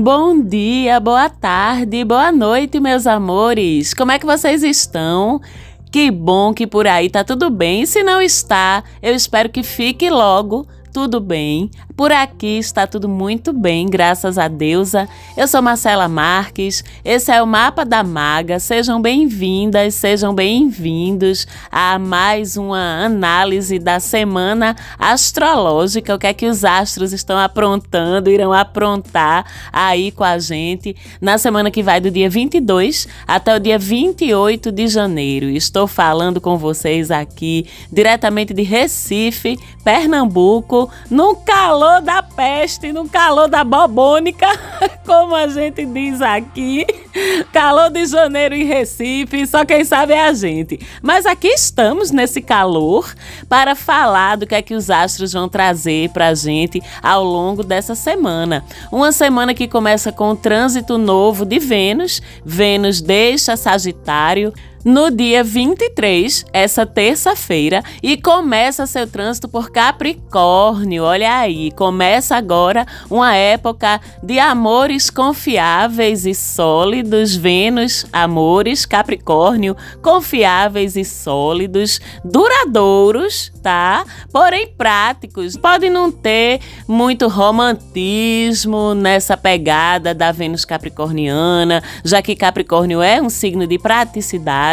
Bom dia, boa tarde, boa noite, meus amores. Como é que vocês estão? Que bom que por aí tá tudo bem. Se não está, eu espero que fique logo tudo bem. Por aqui está tudo muito bem, graças a deusa. Eu sou Marcela Marques, esse é o Mapa da Maga. Sejam bem-vindas, sejam bem-vindos a mais uma análise da semana astrológica. O que é que os astros estão aprontando, irão aprontar aí com a gente na semana que vai do dia 22 até o dia 28 de janeiro. Estou falando com vocês aqui diretamente de Recife, Pernambuco, no calor calor da peste, no calor da bobônica, como a gente diz aqui. Calor de janeiro em Recife, só quem sabe é a gente. Mas aqui estamos nesse calor para falar do que é que os astros vão trazer para a gente ao longo dessa semana. Uma semana que começa com o trânsito novo de Vênus. Vênus deixa Sagitário no dia 23, essa terça-feira, e começa seu trânsito por Capricórnio. Olha aí, começa agora uma época de amores confiáveis e sólidos. Vênus, amores, Capricórnio, confiáveis e sólidos, duradouros, tá? Porém práticos. Pode não ter muito romantismo nessa pegada da Vênus capricorniana, já que Capricórnio é um signo de praticidade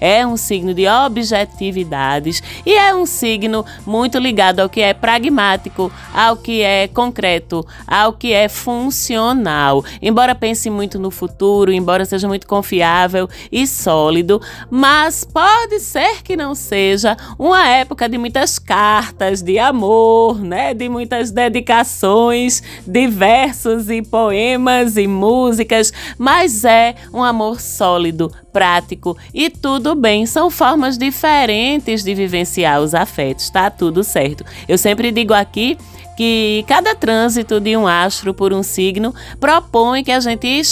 é um signo de objetividades e é um signo muito ligado ao que é pragmático, ao que é concreto, ao que é funcional. Embora pense muito no futuro, embora seja muito confiável e sólido, mas pode ser que não seja uma época de muitas cartas de amor, né? De muitas dedicações, de versos e poemas e músicas, mas é um amor sólido, prático e tudo bem. São formas diferentes de vivenciar os afetos, tá tudo certo. Eu sempre digo aqui que cada trânsito de um astro por um signo propõe que a gente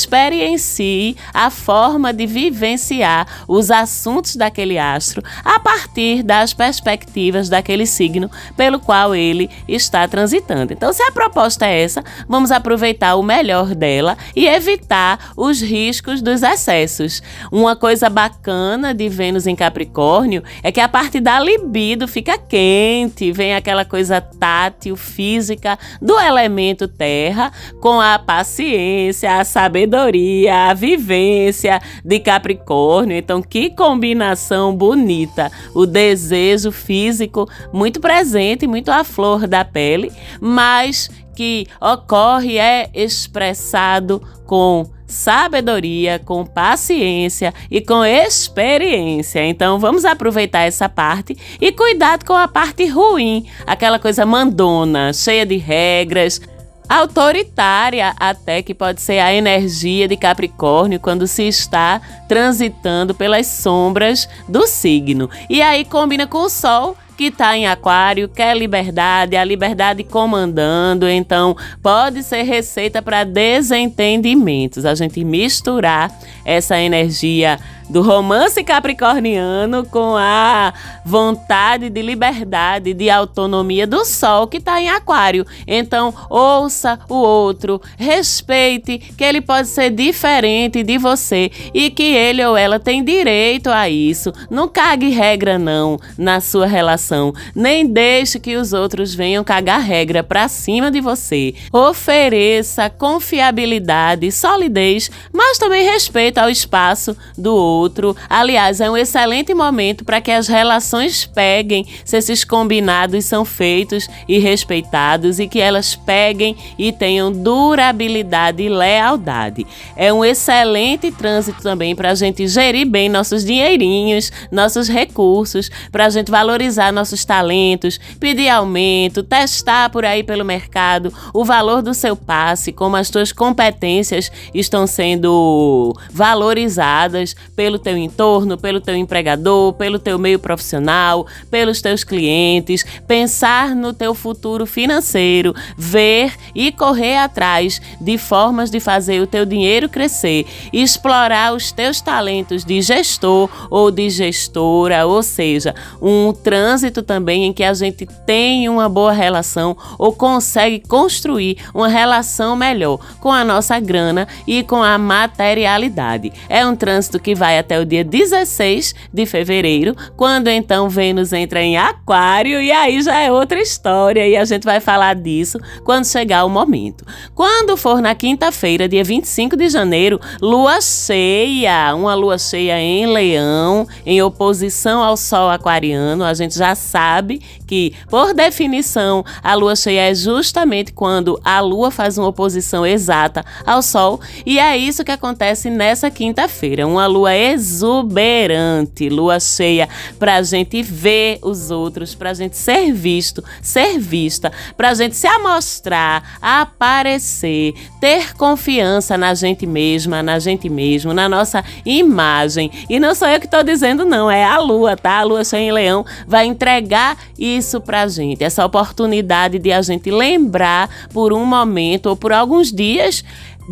si a forma de vivenciar os assuntos daquele astro a partir das perspectivas daquele signo pelo qual ele está transitando. Então, se a proposta é essa, vamos aproveitar o melhor dela e evitar os riscos dos excessos. Uma coisa bacana de Vênus em Capricórnio é que a parte da libido fica quente, vem aquela coisa tátil, física física do elemento terra com a paciência, a sabedoria, a vivência de Capricórnio. Então, que combinação bonita! O desejo físico muito presente, muito à flor da pele, mas que ocorre é expressado com sabedoria, com paciência e com experiência. Então vamos aproveitar essa parte e cuidado com a parte ruim, aquela coisa mandona, cheia de regras, autoritária até que pode ser a energia de Capricórnio quando se está transitando pelas sombras do signo. E aí combina com o Sol que está em Aquário, quer liberdade, a liberdade comandando, então pode ser receita para desentendimentos. A gente misturar essa energia do romance capricorniano com a vontade de liberdade, de autonomia do Sol que está em Aquário. Então, ouça o outro, respeite que ele pode ser diferente de você e que ele ou ela tem direito a isso. Não cague regra não na sua relação, nem deixe que os outros venham cagar regra para cima de você. Ofereça confiabilidade, solidez, mas também respeito ao espaço do outro. Aliás, é um excelente momento para que as relações peguem se esses combinados são feitos e respeitados e que elas peguem e tenham durabilidade e lealdade. É um excelente trânsito também para a gente gerir bem nossos dinheirinhos, nossos recursos, para a gente valorizar nossos talentos, pedir aumento, testar por aí pelo mercado o valor do seu passe, como as suas competências estão sendo valorizadas pelo teu entorno, pelo teu empregador, pelo teu meio profissional, pelos teus clientes, pensar no teu futuro financeiro, ver e correr atrás de formas de fazer o teu dinheiro crescer, explorar os teus talentos de gestor ou de gestora, ou seja, um trânsito também em que a gente tem uma boa relação ou consegue construir uma relação melhor com a nossa grana e com a materialidade. É um trânsito que vai até o dia 16 de fevereiro, quando então Vênus entra em Aquário e aí já é outra história e a gente vai falar disso quando chegar o momento. Quando for na quinta-feira, dia 25 de janeiro, lua cheia, uma lua cheia em Leão, em oposição ao Sol aquariano, a gente já sabe que, por definição, a lua cheia é justamente quando a lua faz uma oposição exata ao Sol, e é isso que acontece nessa quinta-feira, uma lua exuberante, lua cheia para a gente ver os outros, para a gente ser visto, ser vista, para a gente se amostrar, aparecer, ter confiança na gente mesma, na gente mesmo, na nossa imagem. E não sou eu que estou dizendo, não, é a lua, tá? A lua cheia em leão vai entregar isso para a gente, essa oportunidade de a gente lembrar por um momento ou por alguns dias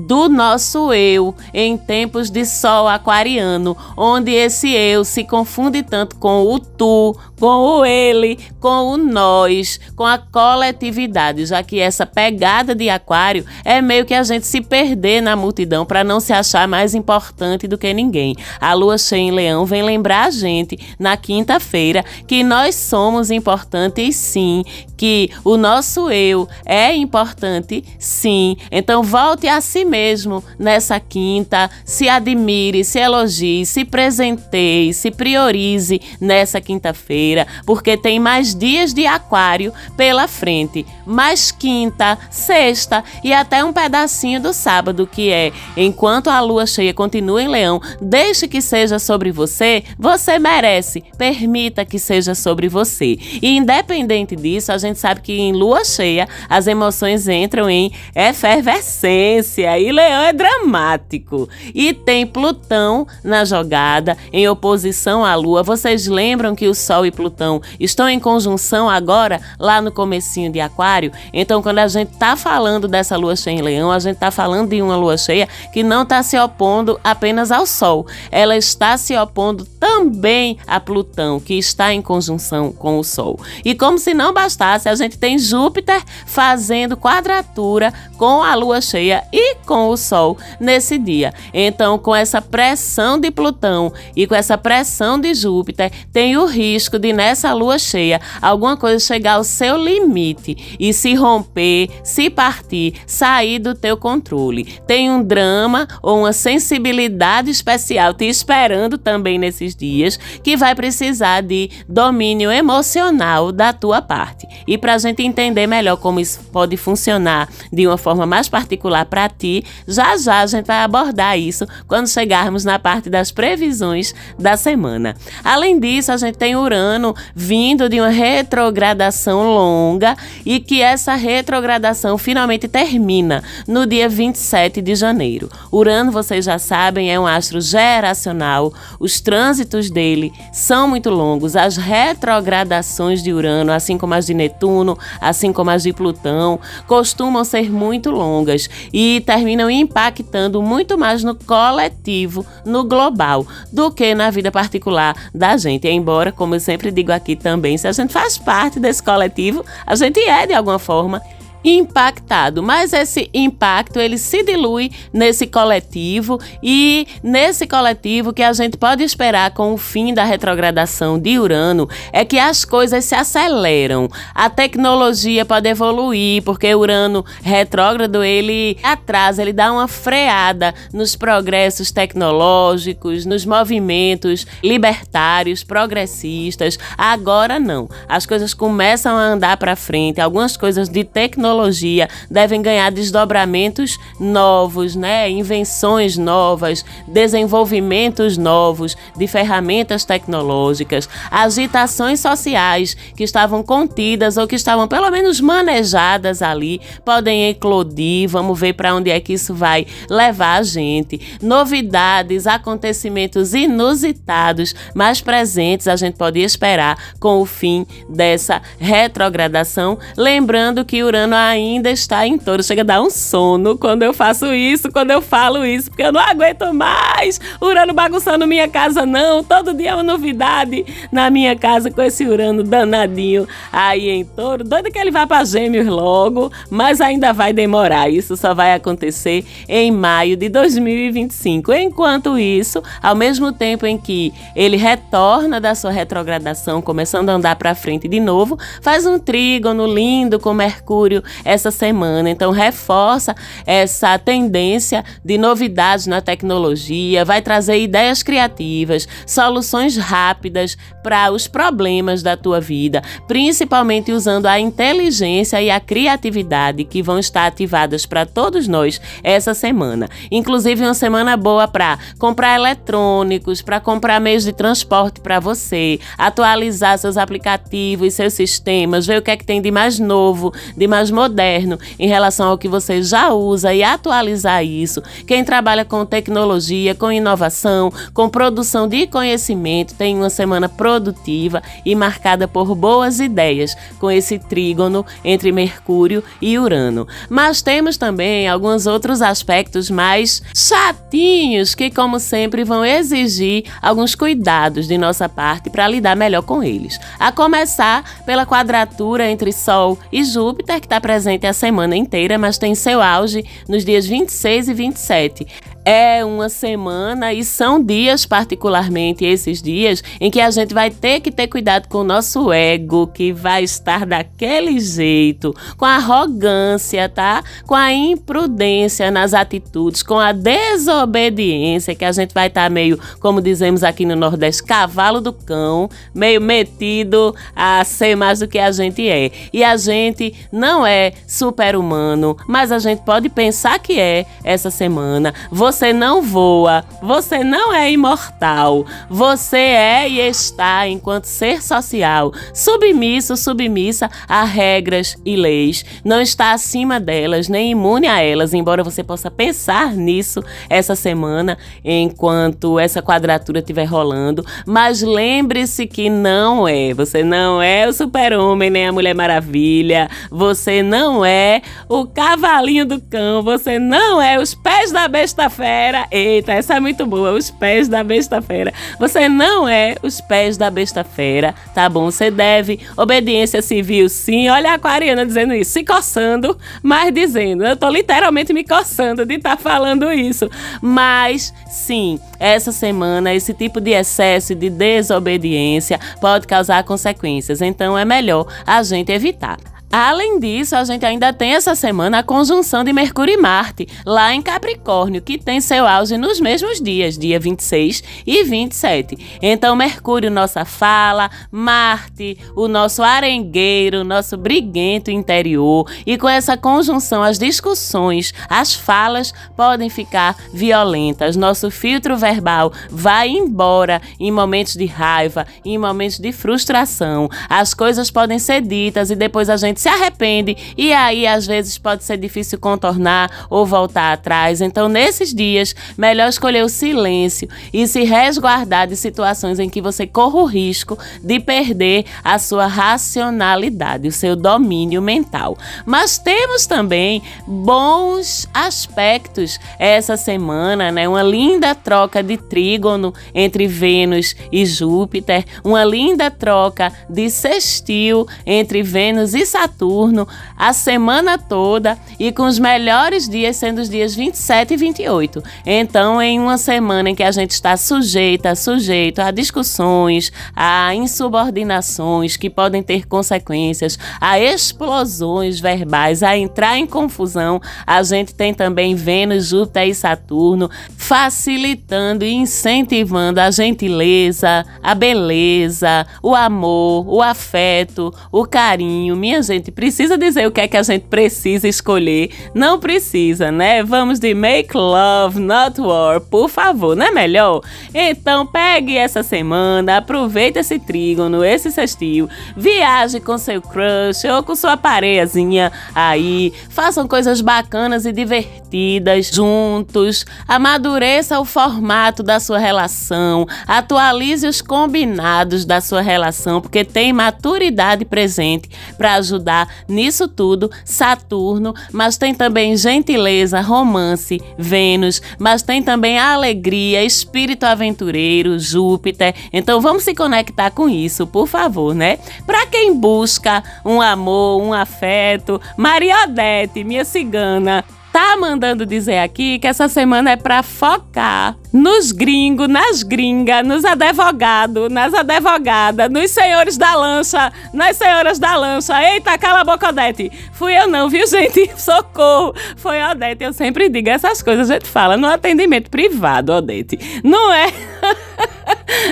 do nosso eu em tempos de sol aquariano, onde esse eu se confunde tanto com o tu, com o ele, com o nós, com a coletividade, já que essa pegada de aquário é meio que a gente se perder na multidão para não se achar mais importante do que ninguém. A lua cheia em leão vem lembrar a gente na quinta-feira que nós somos importantes sim, que o nosso eu é importante sim. Então volte a si mesmo nessa quinta, se admire, se elogie, se presenteie, se priorize nessa quinta-feira, porque tem mais dias de aquário pela frente, mais quinta, sexta e até um pedacinho do sábado, que é. Enquanto a lua cheia continua em leão, deixe que seja sobre você, você merece, permita que seja sobre você. E independente disso, a gente sabe que em lua cheia as emoções entram em efervescência e Leão é dramático. E tem Plutão na jogada, em oposição à Lua. Vocês lembram que o Sol e Plutão estão em conjunção agora, lá no comecinho de Aquário? Então, quando a gente está falando dessa Lua cheia em Leão, a gente está falando de uma Lua cheia que não está se opondo apenas ao Sol. Ela está se opondo também a Plutão, que está em conjunção com o Sol. E como se não bastasse, a gente tem Júpiter fazendo quadratura com a Lua cheia e com o Sol nesse dia. Então, com essa pressão de Plutão e com essa pressão de Júpiter, tem o risco de nessa lua cheia alguma coisa chegar ao seu limite e se romper, se partir, sair do teu controle. Tem um drama ou uma sensibilidade especial te esperando também nesses dias que vai precisar de domínio emocional da tua parte. E para a gente entender melhor como isso pode funcionar de uma forma mais particular para ti, já já a gente vai abordar isso quando chegarmos na parte das previsões da semana. Além disso, a gente tem Urano vindo de uma retrogradação longa e que essa retrogradação finalmente termina no dia 27 de janeiro. Urano, vocês já sabem, é um astro geracional. Os trânsitos dele são muito longos. As retrogradações de Urano, assim como as de Netuno, assim como as de Plutão, costumam ser muito longas e impactando muito mais no coletivo, no global, do que na vida particular da gente. Embora, como eu sempre digo aqui também, se a gente faz parte desse coletivo, a gente é de alguma forma impactado, mas esse impacto ele se dilui nesse coletivo e nesse coletivo que a gente pode esperar com o fim da retrogradação de Urano é que as coisas se aceleram. A tecnologia pode evoluir porque Urano retrógrado ele atrasa, ele dá uma freada nos progressos tecnológicos, nos movimentos libertários, progressistas. Agora não. As coisas começam a andar para frente, algumas coisas de tecnologia tecnologia devem ganhar desdobramentos novos, né? invenções novas, desenvolvimentos novos de ferramentas tecnológicas, agitações sociais que estavam contidas ou que estavam pelo menos manejadas ali podem eclodir. Vamos ver para onde é que isso vai levar a gente. Novidades, acontecimentos inusitados, mais presentes a gente pode esperar com o fim dessa retrogradação. Lembrando que Urano ainda está em touro. Chega a dar um sono quando eu faço isso, quando eu falo isso, porque eu não aguento mais. Urano bagunçando minha casa, não. Todo dia é uma novidade na minha casa com esse Urano danadinho aí em touro. Doido que ele vá para Gêmeos logo, mas ainda vai demorar. Isso só vai acontecer em maio de 2025. Enquanto isso, ao mesmo tempo em que ele retorna da sua retrogradação, começando a andar para frente de novo, faz um trígono lindo com Mercúrio essa semana. Então reforça essa tendência de novidades na tecnologia, vai trazer ideias criativas, soluções rápidas para os problemas da tua vida, principalmente usando a inteligência e a criatividade que vão estar ativadas para todos nós essa semana. Inclusive uma semana boa para comprar eletrônicos, para comprar meios de transporte para você, atualizar seus aplicativos, seus sistemas, ver o que é que tem de mais novo, de mais moderno em relação ao que você já usa e atualizar isso. Quem trabalha com tecnologia, com inovação, com produção de conhecimento, tem uma semana produtiva e marcada por boas ideias, com esse trígono entre Mercúrio e Urano. Mas temos também alguns outros aspectos mais chatinhos que, como sempre, vão exigir alguns cuidados de nossa parte para lidar melhor com eles. A começar pela quadratura entre Sol e Júpiter, que está presente a semana inteira, mas tem seu auge nos dias 26 e 27 é uma semana e são dias, particularmente esses dias, em que a gente vai ter que ter cuidado com o nosso ego, que vai estar daquele jeito, com a arrogância, tá? Com a imprudência nas atitudes, com a desobediência, que a gente vai estar tá meio, como dizemos aqui no Nordeste, cavalo do cão, meio metido a ser mais do que a gente é. E a gente não é super-humano, mas a gente pode pensar que é essa semana. Você você não voa, você não é imortal, você é e está, enquanto ser social, submisso, submissa a regras e leis, não está acima delas, nem imune a elas, embora você possa pensar nisso essa semana, enquanto essa quadratura estiver rolando, mas lembre-se que não é, você não é o super-homem, nem a Mulher Maravilha, você não é o cavalinho do cão, você não é os pés da besta fé fera. Eita, essa é muito boa. Os pés da besta fera. Você não é os pés da besta fera, tá bom? Você deve obediência civil, sim. Olha a aquariana dizendo isso, se coçando, mas dizendo. Eu tô literalmente me coçando de estar tá falando isso. Mas, sim, essa semana, esse tipo de excesso de desobediência pode causar consequências. Então, é melhor a gente evitar. Além disso, a gente ainda tem essa semana a conjunção de Mercúrio e Marte, lá em Capricórnio, que tem seu auge nos mesmos dias, dia 26 e 27. Então, Mercúrio, nossa fala, Marte, o nosso arengueiro, nosso briguento interior, e com essa conjunção, as discussões, as falas podem ficar violentas. Nosso filtro verbal vai embora em momentos de raiva, em momentos de frustração. As coisas podem ser ditas e depois a gente gente se arrepende e aí às vezes pode ser difícil contornar ou voltar atrás. Então, nesses dias, melhor escolher o silêncio e se resguardar de situações em que você corra o risco de perder a sua racionalidade, o seu domínio mental. Mas temos também bons aspectos essa semana, né? Uma linda troca de trígono entre Vênus e Júpiter, uma linda troca de sextil entre Vênus e Saturno Saturno a semana toda e com os melhores dias sendo os dias 27 e 28. Então, em uma semana em que a gente está sujeita, sujeito a discussões, a insubordinações que podem ter consequências, a explosões verbais, a entrar em confusão, a gente tem também Vênus, Júpiter e Saturno facilitando e incentivando a gentileza, a beleza, o amor, o afeto, o carinho. Minha gente, precisa dizer o que é que a gente precisa escolher? Não precisa, né? Vamos de make love, not war, por favor, não é melhor? Então pegue essa semana, aproveite esse trígono, esse sextil, viaje com seu crush ou com sua pareiazinha aí, façam coisas bacanas e divertidas juntos, amadureça o formato da sua relação, atualize os combinados da sua relação, porque tem maturidade presente para ajudar ajudar nisso tudo, Saturno, mas tem também gentileza, romance, Vênus, mas tem também a alegria, espírito aventureiro, Júpiter. Então vamos se conectar com isso, por favor, né? Para quem busca um amor, um afeto, Maria Odete, minha cigana, tá mandando dizer aqui que essa semana é para focar nos gringos, nas gringas, nos advogados, nas advogadas, nos senhores da lancha, nas senhoras da lancha. Eita, cala a boca, Odete. Fui eu não, viu, gente? Socorro. Foi a Odete. Eu sempre digo essas coisas, a gente fala no atendimento privado, Odete. Não é...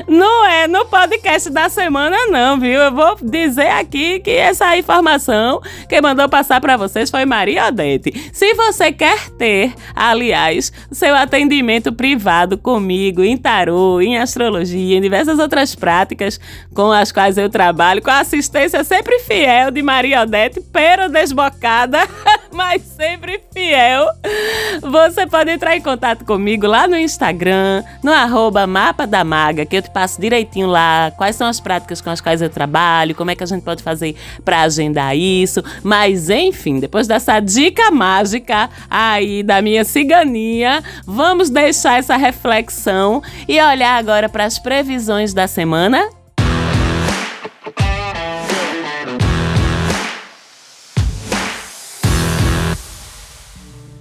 Não é no podcast da semana, não, viu? Eu vou dizer aqui que essa informação quem mandou passar para vocês foi Maria Odete. Se você quer ter, aliás, seu atendimento privado comigo em tarô, em astrologia, em diversas outras práticas com as quais eu trabalho, com a assistência sempre fiel de Maria Odete, pero desbocada, mas sempre fiel, você pode entrar em contato comigo lá no Instagram, no arroba Mapa da Maga, que eu te passo direitinho lá quais são as práticas com as quais eu trabalho, como é que a gente pode fazer para agendar isso. Mas enfim, depois dessa dica mágica aí da minha ciganinha, vamos deixar essa reflexão. E olhar agora para as previsões da semana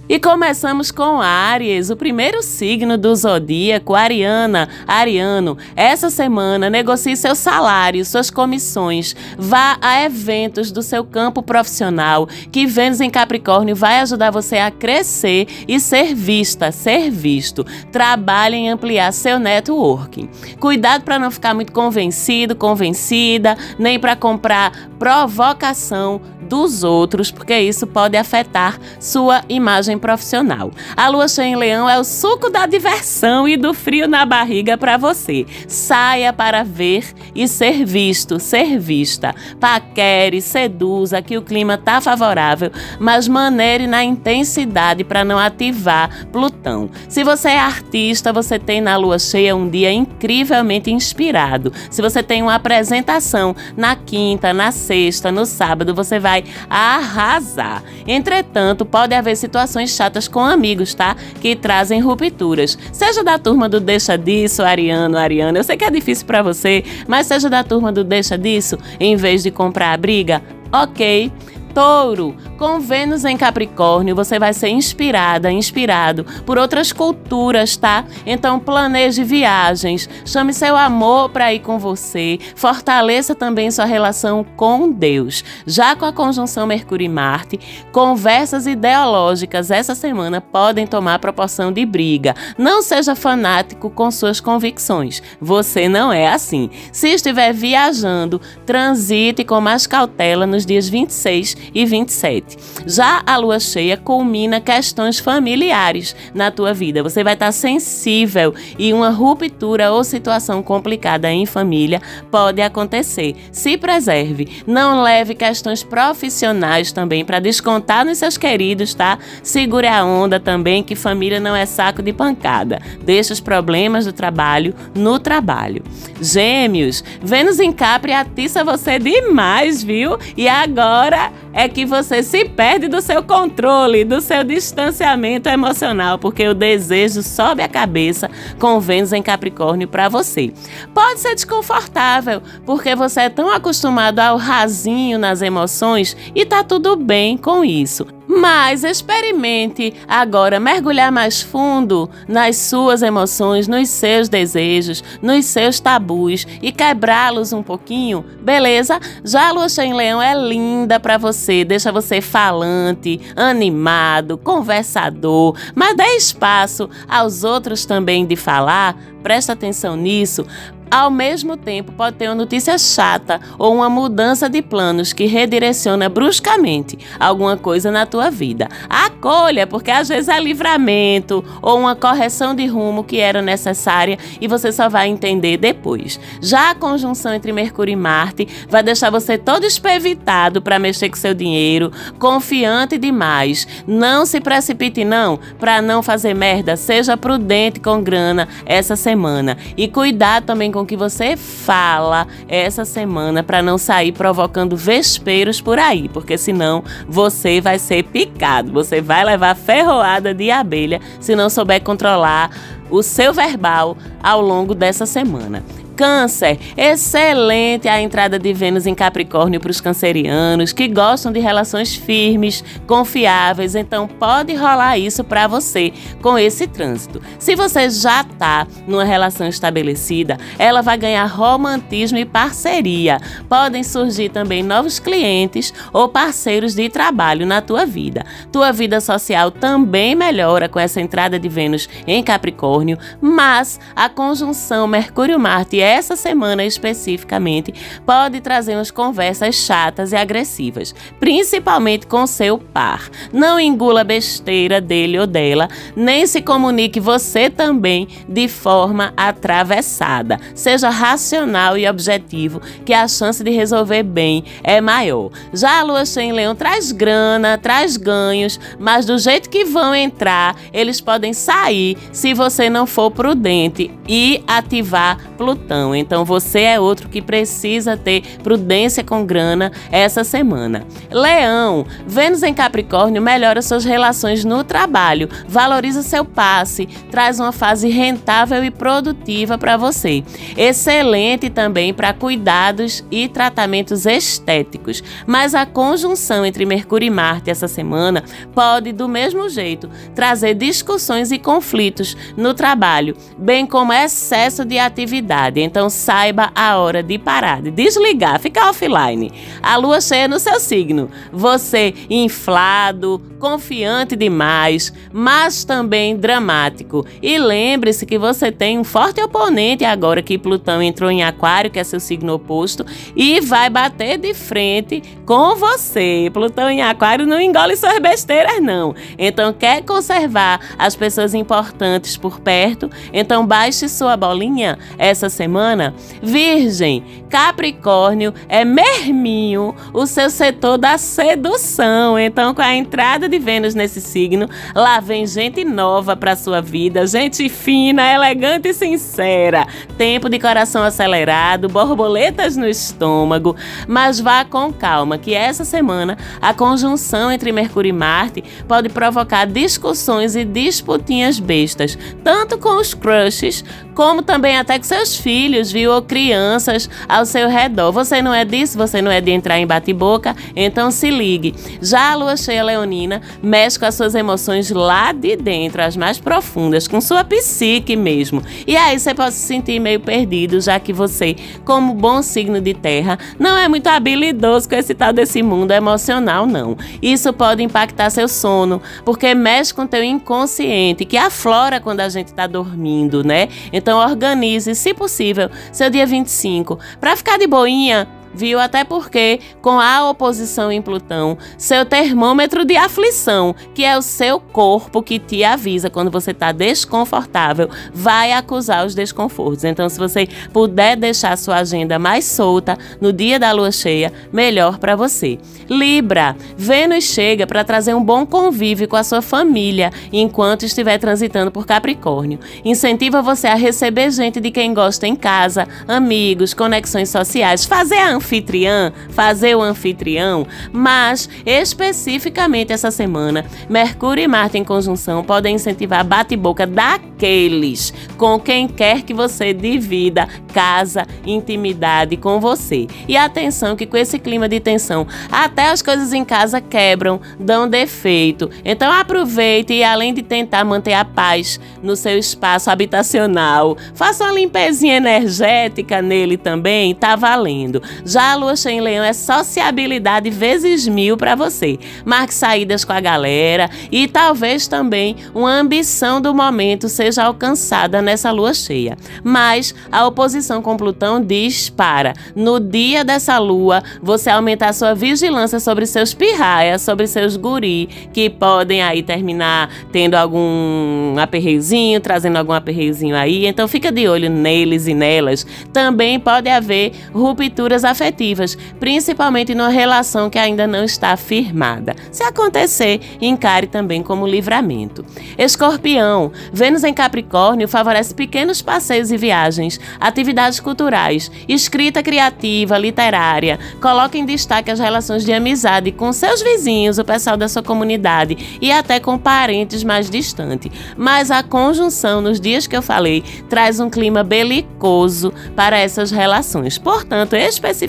E começamos com Áries, o primeiro signo do zodíaco, Ariana, Ariano. Essa semana negocie seu salário, suas comissões, vá a eventos do seu campo profissional, que Vênus em Capricórnio vai ajudar você a crescer e ser vista, ser visto. Trabalhe em ampliar seu networking. Cuidado para não ficar muito convencido, convencida, nem para comprar provocação dos outros, porque isso pode afetar sua imagem profissional. A lua cheia em leão é o suco da diversão e do frio na barriga para você. Saia para ver e ser visto, ser vista. Paquere, seduza, que o clima tá favorável, mas maneire na intensidade para não ativar Plutão. Se você é artista, você tem na lua cheia um dia incrivelmente inspirado. Se você tem uma apresentação na quinta, na sexta, no sábado, você vai vai arrasar. Entretanto, pode haver situações chatas com amigos, tá? Que trazem rupturas. Seja da turma do deixa disso, Ariano, Ariana. Eu sei que é difícil para você, mas seja da turma do deixa disso, em vez de comprar a briga, ok. Touro, com Vênus em Capricórnio, você vai ser inspirada, inspirado por outras culturas, tá? Então planeje viagens, chame seu amor para ir com você, fortaleça também sua relação com Deus. Já com a conjunção Mercúrio e Marte, conversas ideológicas essa semana podem tomar proporção de briga. Não seja fanático com suas convicções. Você não é assim. Se estiver viajando, transite com mais cautela nos dias 26 e 27. Já a lua cheia culmina questões familiares na tua vida. Você vai estar sensível e uma ruptura ou situação complicada em família pode acontecer. Se preserve. Não leve questões profissionais também para descontar nos seus queridos, tá? Segure a onda também que família não é saco de pancada. Deixa os problemas do trabalho no trabalho. Gêmeos, Vênus em Capri atiça você demais, viu? E agora é que você se perde do seu controle, do seu distanciamento emocional, porque o desejo sobe a cabeça com Vênus em Capricórnio para você. Pode ser desconfortável, porque você é tão acostumado ao rasinho nas emoções e tá tudo bem com isso. Mas experimente agora mergulhar mais fundo nas suas emoções, nos seus desejos, nos seus tabus e quebrá-los um pouquinho, beleza? Já a lua cheia em leão é linda para você, deixa você falante, animado, conversador, mas dê espaço aos outros também de falar, presta atenção nisso, ao mesmo tempo, pode ter uma notícia chata ou uma mudança de planos que redireciona bruscamente alguma coisa na tua vida. Acolha, porque às vezes é livramento ou uma correção de rumo que era necessária e você só vai entender depois. Já a conjunção entre Mercúrio e Marte vai deixar você todo espevitado para mexer com seu dinheiro, confiante demais. Não se precipite não, para não fazer merda. Seja prudente com grana essa semana e cuidar também com que você fala essa semana para não sair provocando vesperos por aí, porque senão você vai ser picado, você vai levar ferroada de abelha se não souber controlar o seu verbal ao longo dessa semana. Câncer, excelente a entrada de Vênus em Capricórnio para os cancerianos que gostam de relações firmes, confiáveis, então pode rolar isso para você com esse trânsito. Se você já está numa relação estabelecida, ela vai ganhar romantismo e parceria. Podem surgir também novos clientes ou parceiros de trabalho na tua vida. Tua vida social também melhora com essa entrada de Vênus em Capricórnio, mas a conjunção Mercúrio-Marte essa semana especificamente pode trazer umas conversas chatas e agressivas, principalmente com seu par. Não engula besteira dele ou dela, nem se comunique você também de forma atravessada. Seja racional e objetivo, que a chance de resolver bem é maior. Já a lua cheia em leão traz grana, traz ganhos, mas do jeito que vão entrar, eles podem sair se você não for prudente e ativar Plutão. Então você é outro que precisa ter prudência com grana essa semana. Leão, Vênus em Capricórnio melhora suas relações no trabalho, valoriza seu passe, traz uma fase rentável e produtiva para você. Excelente também para cuidados e tratamentos estéticos. Mas a conjunção entre Mercúrio e Marte essa semana pode, do mesmo jeito, trazer discussões e conflitos no trabalho, bem como excesso de atividade. Então saiba a hora de parar, de desligar, ficar offline. A lua cheia no seu signo. Você inflado, confiante demais, mas também dramático. E lembre-se que você tem um forte oponente agora que Plutão entrou em Aquário, que é seu signo oposto, e vai bater de frente com você. Plutão em Aquário não engole suas besteiras, não. Então, quer conservar as pessoas importantes por perto? Então, baixe sua bolinha essa semana semana, Virgem, Capricórnio é merminho, o seu setor da sedução. Então, com a entrada de Vênus nesse signo, lá vem gente nova para sua vida, gente fina, elegante e sincera. Tempo de coração acelerado, borboletas no estômago, mas vá com calma, que essa semana a conjunção entre Mercúrio e Marte pode provocar discussões e disputinhas bestas, tanto com os crushes como também até com seus filhos, viu? Ou crianças ao seu redor. Você não é disso, você não é de entrar em bate-boca, então se ligue. Já a lua cheia leonina mexe com as suas emoções lá de dentro, as mais profundas, com sua psique mesmo. E aí você pode se sentir meio perdido, já que você, como bom signo de terra, não é muito habilidoso com esse tal desse mundo emocional, não. Isso pode impactar seu sono, porque mexe com teu inconsciente, que aflora quando a gente está dormindo, né? Então organize, se possível, seu dia 25 para ficar de boinha viu? Até porque, com a oposição em Plutão, seu termômetro de aflição, que é o seu corpo que te avisa quando você está desconfortável, vai acusar os desconfortos. Então, se você puder deixar sua agenda mais solta no dia da lua cheia, melhor para você. Libra, Vênus chega para trazer um bom convívio com a sua família enquanto estiver transitando por Capricórnio. Incentiva você a receber gente de quem gosta em casa, amigos, conexões sociais, fazer a anfitriã, fazer o anfitrião, mas especificamente essa semana, Mercúrio e Marte em conjunção podem incentivar bate-boca daqueles com quem quer que você divida casa, intimidade com você. E atenção que com esse clima de tensão, até as coisas em casa quebram, dão defeito. Então aproveite e além de tentar manter a paz no seu espaço habitacional, faça uma limpezinha energética nele também, tá valendo. Já a lua cheia em leão é sociabilidade vezes mil para você. Marque saídas com a galera e talvez também uma ambição do momento seja alcançada nessa lua cheia. Mas a oposição com Plutão diz para, no dia dessa lua, você aumentar sua vigilância sobre seus pirraias, sobre seus guri, que podem aí terminar tendo algum aperreizinho, trazendo algum aperreizinho aí. Então fica de olho neles e nelas. Também pode haver rupturas afetivas afetivas, principalmente numa relação que ainda não está firmada. Se acontecer, encare também como livramento. Escorpião, Vênus em Capricórnio favorece pequenos passeios e viagens, atividades culturais, escrita criativa, literária. Coloque em destaque as relações de amizade com seus vizinhos, o pessoal da sua comunidade e até com parentes mais distantes. Mas a conjunção nos dias que eu falei traz um clima belicoso para essas relações. Portanto, especificamente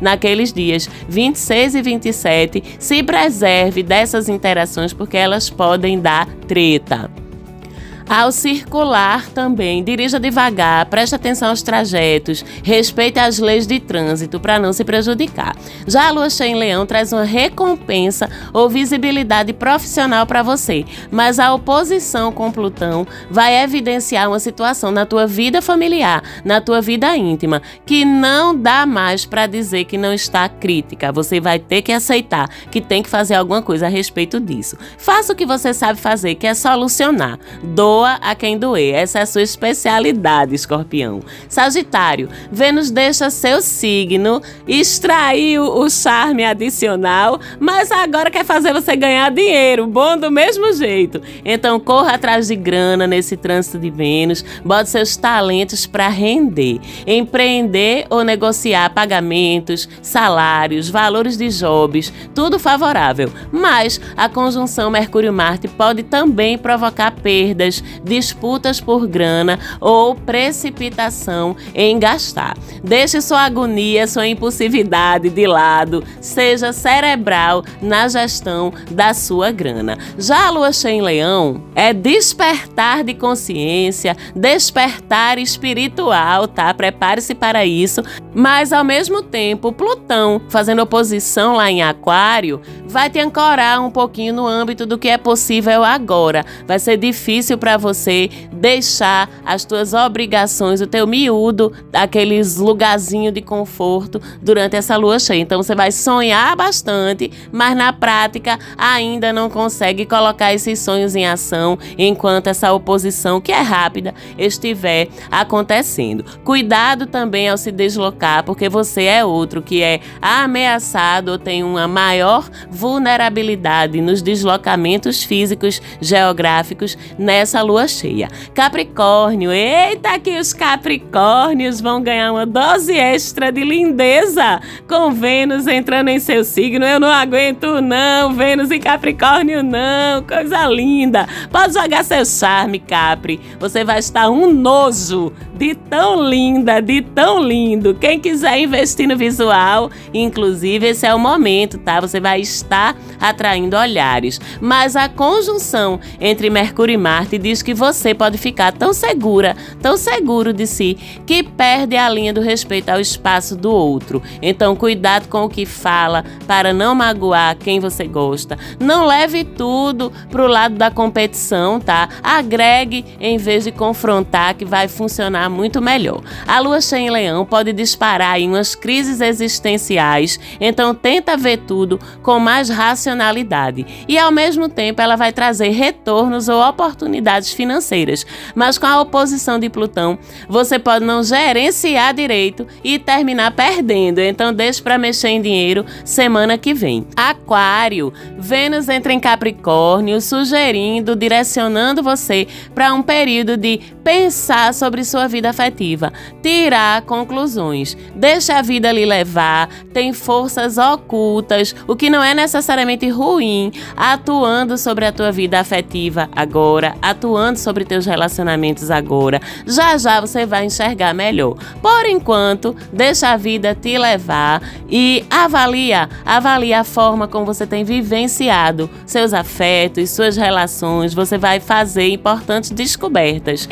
naqueles dias 26 e 27, se preserve dessas interações porque elas podem dar treta. Ao circular também, dirija devagar, preste atenção aos trajetos, respeite as leis de trânsito para não se prejudicar. Já a lua cheia em leão traz uma recompensa ou visibilidade profissional para você, mas a oposição com Plutão vai evidenciar uma situação na tua vida familiar, na tua vida íntima, que não dá mais para dizer que não está crítica. Você vai ter que aceitar que tem que fazer alguma coisa a respeito disso. Faça o que você sabe fazer, que é solucionar. Dor doa a quem doer. Essa é a sua especialidade, escorpião. Sagitário, Vênus deixa seu signo, extraiu o charme adicional, mas agora quer fazer você ganhar dinheiro, bom do mesmo jeito. Então corra atrás de grana nesse trânsito de Vênus, bote seus talentos para render, empreender ou negociar pagamentos, salários, valores de jobs, tudo favorável. Mas a conjunção Mercúrio-Marte pode também provocar perdas, disputas por grana ou precipitação em gastar. Deixe sua agonia, sua impulsividade de lado, seja cerebral na gestão da sua grana. Já a lua cheia em leão é despertar de consciência, despertar espiritual, tá? Prepare-se para isso, mas ao mesmo tempo, Plutão fazendo oposição lá em Aquário vai te ancorar um pouquinho no âmbito do que é possível agora. Vai ser difícil para você deixar as tuas obrigações, o teu miúdo, aqueles lugarzinho de conforto durante essa lua cheia. Então você vai sonhar bastante, mas na prática ainda não consegue colocar esses sonhos em ação enquanto essa oposição, que é rápida, estiver acontecendo. Cuidado também ao se deslocar, porque você é outro que é ameaçado ou tem uma maior vulnerabilidade nos deslocamentos físicos geográficos nessa lua cheia. Capricórnio, eita que os Capricórnios vão ganhar uma dose extra de lindeza com Vênus entrando em seu signo. Eu não aguento não, Vênus em Capricórnio não, coisa linda. Pode jogar seu charme, Capri. Você vai estar um nojo de tão linda, de tão lindo. Quem quiser investir no visual, inclusive esse é o momento, tá? Você vai estar atraindo olhares. Mas a conjunção entre Mercúrio e Marte diz que você pode ficar tão segura, tão seguro de si, que perde a linha do respeito ao espaço do outro. Então, cuidado com o que fala para não magoar quem você gosta. Não leve tudo pro lado da competição, tá? Agregue em vez de confrontar, que vai funcionar muito melhor. A lua cheia em leão pode disparar em umas crises existenciais, então tenta ver tudo com mais racionalidade. E ao mesmo tempo ela vai trazer retornos ou oportunidades financeiras. Mas com a oposição de Plutão, você pode não gerenciar direito e terminar perdendo. Então deixe para mexer em dinheiro semana que vem. Aquário, Vênus entra em Capricórnio, sugerindo, direcionando você para um período de pensar sobre sua vida afetiva, tirar conclusões. Deixa a vida lhe levar, tem forças ocultas, o que não é necessariamente ruim, atuando sobre a tua vida afetiva agora, atuando sobre teus relacionamentos agora. Já já você vai enxergar melhor. Por enquanto, deixa a vida te levar e avalia, avalia a forma como você tem vivenciado seus afetos, suas relações. Você vai fazer importantes descobertas.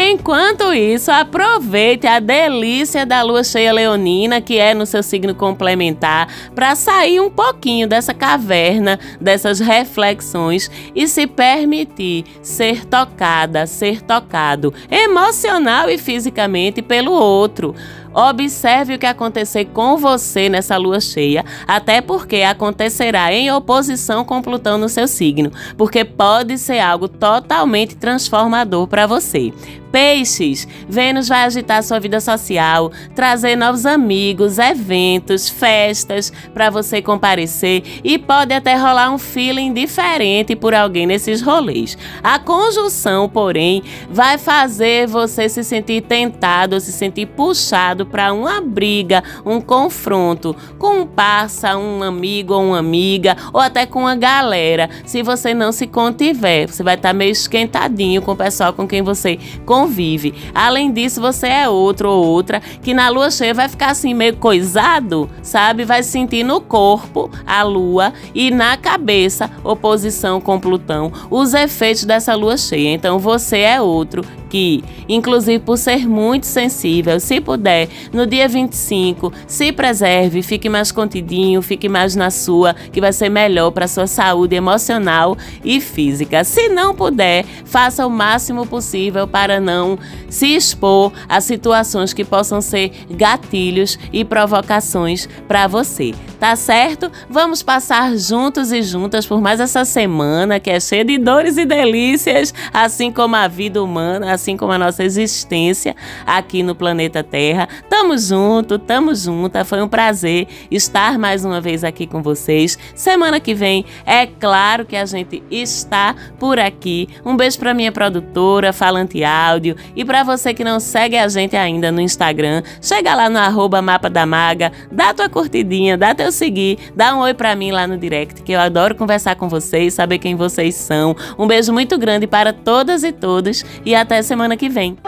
Isso, aproveita aproveite a delícia da lua cheia leonina, que é no seu signo complementar, para sair um pouquinho dessa caverna, dessas reflexões e se permitir ser tocada, ser tocado emocional e fisicamente pelo outro. Observe o que acontecer com você nessa lua cheia, até porque acontecerá em oposição com Plutão no seu signo, porque pode ser algo totalmente transformador para você. Peixes, Vênus vai agitar sua vida social, trazer novos amigos, eventos, festas para você comparecer e pode até rolar um feeling diferente por alguém nesses rolês. A conjunção, porém, vai fazer você se sentir tentado, se sentir puxado para uma briga, um confronto com um parça, um amigo ou uma amiga, ou até com uma galera. Se você não se contiver, você vai estar tá meio esquentadinho com o pessoal com quem você convive. Além disso, você é outro ou outra que na lua cheia vai ficar assim meio coisado, sabe? Vai sentir no corpo a lua e na cabeça oposição com Plutão, os efeitos dessa lua cheia. Então você é outro que, inclusive por ser muito sensível, se puder, no dia 25, se preserve, fique mais contidinho, fique mais na sua, que vai ser melhor para sua saúde emocional e física. Se não puder, faça o máximo possível para não se expor a situações que possam ser gatilhos e provocações para você. Tá certo? Vamos passar juntos e juntas por mais essa semana que é cheia de dores e delícias, assim como a vida humana, assim como a nossa existência aqui no planeta Terra. Tamo junto, tamo junta. Foi um prazer estar mais uma vez aqui com vocês. Semana que vem, é claro que a gente está por aqui. Um beijo para minha produtora, Falante Áudio, e para você que não segue a gente ainda no Instagram, chega lá no arroba Mapa da Maga, dá tua curtidinha, dá teu seguir, dá um oi para mim lá no direct, que eu adoro conversar com vocês, saber quem vocês são. Um beijo muito grande para todas e todos e até semana que vem.